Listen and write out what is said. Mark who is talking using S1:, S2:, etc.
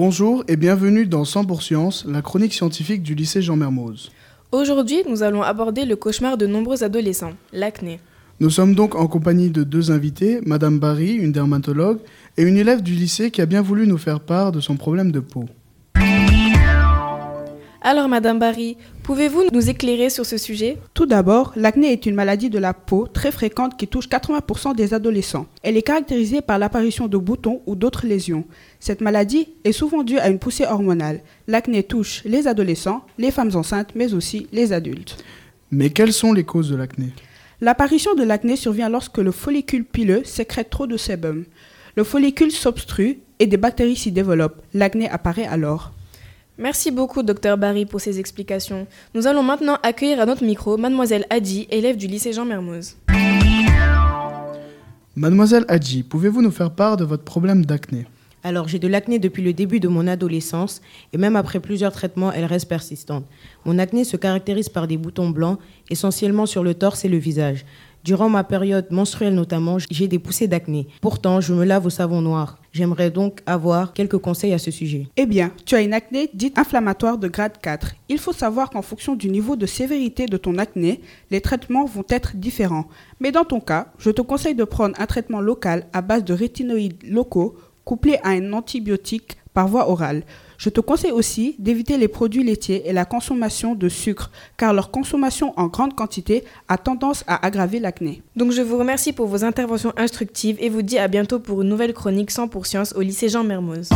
S1: Bonjour et bienvenue dans 100 pour Science, la chronique scientifique du lycée Jean Mermoz.
S2: Aujourd'hui, nous allons aborder le cauchemar de nombreux adolescents, l'acné.
S1: Nous sommes donc en compagnie de deux invités, Madame Barry, une dermatologue, et une élève du lycée qui a bien voulu nous faire part de son problème de peau.
S2: Alors, Madame Barry, pouvez-vous nous éclairer sur ce sujet?
S3: Tout d'abord, l'acné est une maladie de la peau très fréquente qui touche 80% des adolescents. Elle est caractérisée par l'apparition de boutons ou d'autres lésions. Cette maladie est souvent due à une poussée hormonale. L'acné touche les adolescents, les femmes enceintes, mais aussi les adultes.
S1: Mais quelles sont les causes de l'acné?
S3: L'apparition de l'acné survient lorsque le follicule pileux sécrète trop de sébum. Le follicule s'obstrue et des bactéries s'y développent. L'acné apparaît alors.
S2: Merci beaucoup, docteur Barry, pour ces explications. Nous allons maintenant accueillir à notre micro Mademoiselle Adi, élève du lycée Jean Mermoz.
S1: Mademoiselle Hadji, pouvez-vous nous faire part de votre problème d'acné?
S4: Alors, j'ai de l'acné depuis le début de mon adolescence et même après plusieurs traitements, elle reste persistante. Mon acné se caractérise par des boutons blancs, essentiellement sur le torse et le visage. Durant ma période menstruelle notamment, j'ai des poussées d'acné. Pourtant, je me lave au savon noir. J'aimerais donc avoir quelques conseils à ce sujet.
S3: Eh bien, tu as une acné dite inflammatoire de grade 4. Il faut savoir qu'en fonction du niveau de sévérité de ton acné, les traitements vont être différents. Mais dans ton cas, je te conseille de prendre un traitement local à base de rétinoïdes locaux couplé à un antibiotique par voie orale. Je te conseille aussi d'éviter les produits laitiers et la consommation de sucre, car leur consommation en grande quantité a tendance à aggraver l'acné.
S2: Donc je vous remercie pour vos interventions instructives et vous dis à bientôt pour une nouvelle chronique 100 pour science au lycée Jean Mermoz.